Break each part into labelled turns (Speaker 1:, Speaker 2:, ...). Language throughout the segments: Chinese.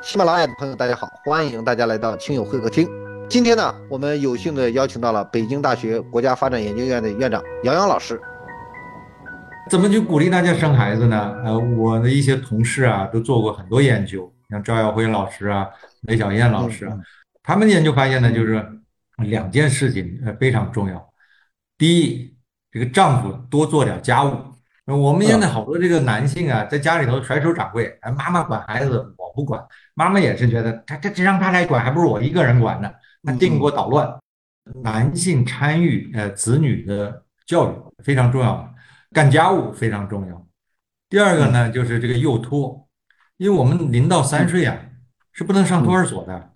Speaker 1: 喜马拉雅的朋友，大家好，欢迎大家来到亲友会客厅。今天呢，我们有幸的邀请到了北京大学国家发展研究院的院长杨洋老师。
Speaker 2: 怎么去鼓励大家生孩子呢？呃，我的一些同事啊，都做过很多研究，像赵耀辉老师啊、雷小燕老师啊，他们研究发现呢，就是两件事情呃非常重要。第一，这个丈夫多做点家务。我们现在好多这个男性啊，在家里头甩手掌柜，哎，妈妈管孩子，我不管。妈妈也是觉得，他他这让他来管，还不如我一个人管呢。他定锅捣乱。男性参与呃子女的教育非常重要，干家务非常重要。第二个呢，就是这个幼托，因为我们零到三岁啊是不能上托儿所的，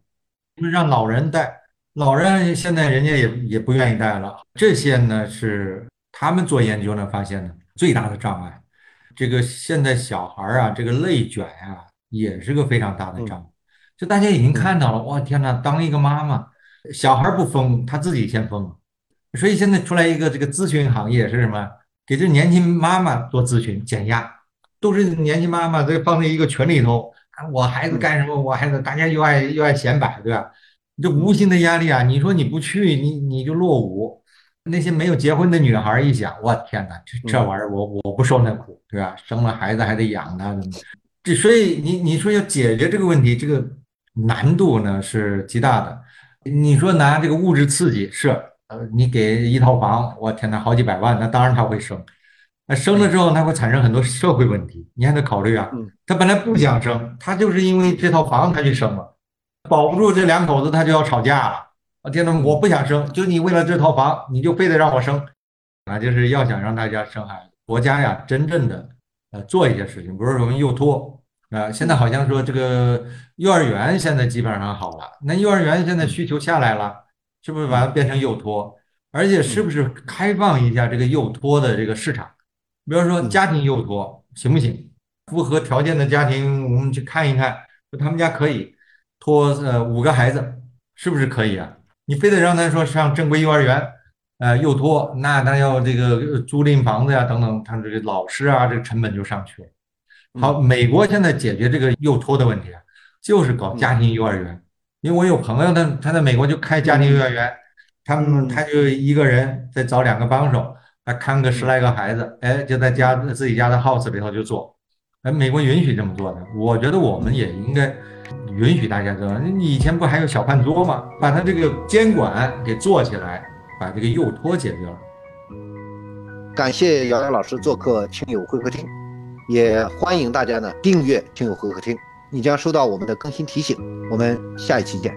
Speaker 2: 让老人带。老人现在人家也也不愿意带了。这些呢是他们做研究呢发现的最大的障碍。这个现在小孩啊，这个内卷呀。也是个非常大的障碍，就大家已经看到了，哇天哪！当一个妈妈，小孩不疯，他自己先疯，所以现在出来一个这个咨询行业是什么？给这年轻妈妈做咨询减压，都是年轻妈妈这放在一个群里头，我孩子干什么？我孩子，大家又爱又爱显摆，对吧？这无形的压力啊！你说你不去，你你就落伍。那些没有结婚的女孩一想，我天哪，这这玩意儿我我不受那苦，对吧？生了孩子还得养他。这所以你你说要解决这个问题，这个难度呢是极大的。你说拿这个物质刺激是，呃，你给一套房，我天呐，好几百万，那当然他会生。那生了之后，他会产生很多社会问题，你还得考虑啊。他本来不想生，他就是因为这套房他去生了，保不住这两口子他就要吵架了。我天呐，我不想生，就你为了这套房，你就非得让我生，啊，就是要想让大家生孩子，国家呀，真正的。呃，做一些事情，比如说我们幼托啊，现在好像说这个幼儿园现在基本上好了，那幼儿园现在需求下来了，是不是把它变成幼托？而且是不是开放一下这个幼托的这个市场？比如说家庭幼托行不行？符合条件的家庭，我们去看一看，他们家可以托呃五个孩子，是不是可以啊？你非得让他说上正规幼儿园？呃，幼托那他要这个租赁房子呀，等等，他这个老师啊，这个成本就上去了。好，美国现在解决这个幼托的问题啊，就是搞家庭幼儿园。因为我有朋友，他他在美国就开家庭幼儿园，他们他就一个人再找两个帮手，他看个十来个孩子，哎，就在家自己家的 house 里头就做。哎，美国允许这么做的，我觉得我们也应该允许大家做。你以前不还有小饭桌吗？把他这个监管给做起来。把这个右托解决了。
Speaker 1: 感谢姚姚老师做客亲友会客厅，也欢迎大家呢订阅亲友会客厅，你将收到我们的更新提醒。我们下一期见。